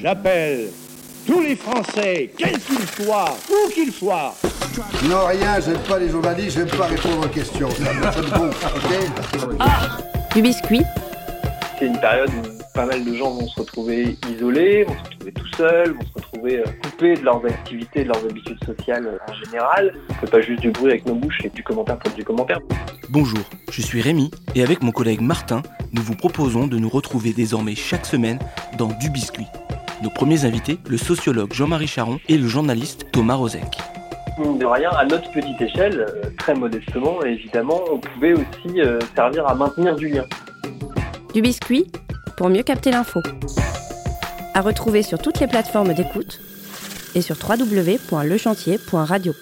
J'appelle tous les Français, quels qu'ils soient, où qu'ils soient. Non, rien, j'aime pas les journalistes, j'aime pas répondre aux questions. Ça me sonne bon, ok Du biscuit, C'est une période où pas mal de gens vont se retrouver isolés, vont se retrouver tout seuls, vont se retrouver euh, coupés de leurs activités, de leurs habitudes sociales euh, en général. On fait pas juste du bruit avec nos bouches et du commentaire pour du commentaire. Bonjour, je suis Rémi et avec mon collègue Martin, nous vous proposons de nous retrouver désormais chaque semaine dans Du Biscuit. Nos premiers invités, le sociologue Jean-Marie Charon et le journaliste Thomas Rozek. Mine de rien, à notre petite échelle, euh, très modestement évidemment, on pouvait aussi euh, servir à maintenir du lien. du biscuit pour mieux capter l'info. À retrouver sur toutes les plateformes d'écoute et sur www.lechantier.radio.